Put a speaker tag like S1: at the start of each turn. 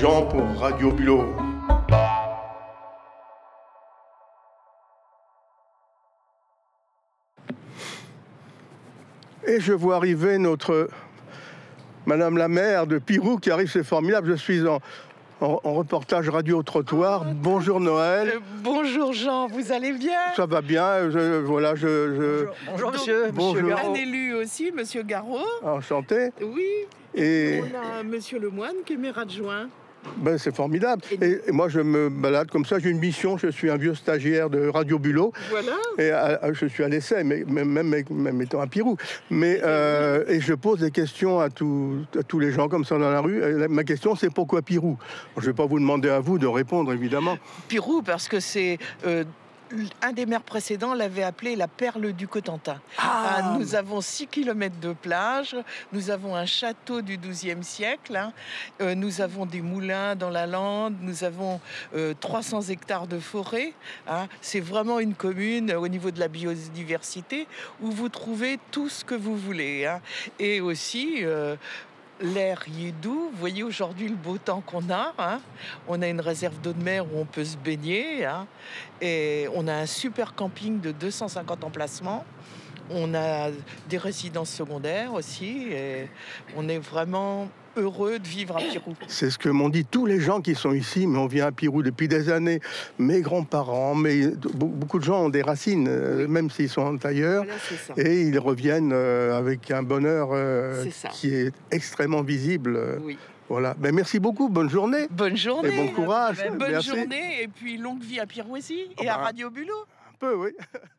S1: Jean pour Radio Bulot. Et je vois arriver notre Madame la maire de Pirou qui arrive, c'est formidable. Je suis en, en, reportage radio au trottoir.
S2: Oh,
S1: bonjour Noël. Euh,
S2: bonjour Jean, vous allez bien?
S1: Ça va bien. Je, voilà, je,
S2: Bonjour, monsieur. Bonjour. Un élu aussi, monsieur Garot.
S1: Enchanté.
S2: Oui. Et on a monsieur Lemoine qui est maire adjoint.
S1: Ben, c'est formidable. Et, moi, je me balade comme ça. J'ai une mission. Je suis un vieux stagiaire de Radio Bulot.
S2: Voilà.
S1: Et euh, euh, je suis à l'essai, mais même, même, étant à Pirou. Mais, euh, et je pose des questions à, tous les gens comme ça dans la rue. ma question, c'est pourquoi Pirou Je ne vais pas vous demander à vous de répondre, évidemment.
S2: Pirou, parce que c'est un des maires précédents l'avait appelé la perle du Cotentin. Ah. Ah, nous avons 6 km de plage, nous avons un château du XIIe siècle, hein. euh, nous avons des moulins dans la lande, nous avons 300 euh, hectares de forêt. Hein. C'est vraiment une commune au niveau de la biodiversité où vous trouvez tout ce que vous voulez. Hein. Et aussi, euh, l'air y est doux. Vous voyez aujourd'hui le beau temps qu'on a. Hein. On a une réserve d'eau de mer où on peut se baigner. Hein. Et on a un super camping de 250 emplacements. On a des résidences secondaires aussi. Et on est vraiment heureux de vivre à Pirou.
S1: C'est ce que m'ont dit tous les gens qui sont ici, mais on vient à Pirou depuis des années. Mes grands-parents, mais beaucoup de gens ont des racines, euh, même s'ils sont ailleurs, et ils reviennent euh, avec un bonheur euh, qui est extrêmement visible. Voilà. Ben, merci beaucoup. Bonne journée.
S2: Bonne journée.
S1: Et bon courage.
S2: bonne journée. Et puis longue vie à Pirouésie et à ah bah. Radio Bulot.
S1: Un peu, oui.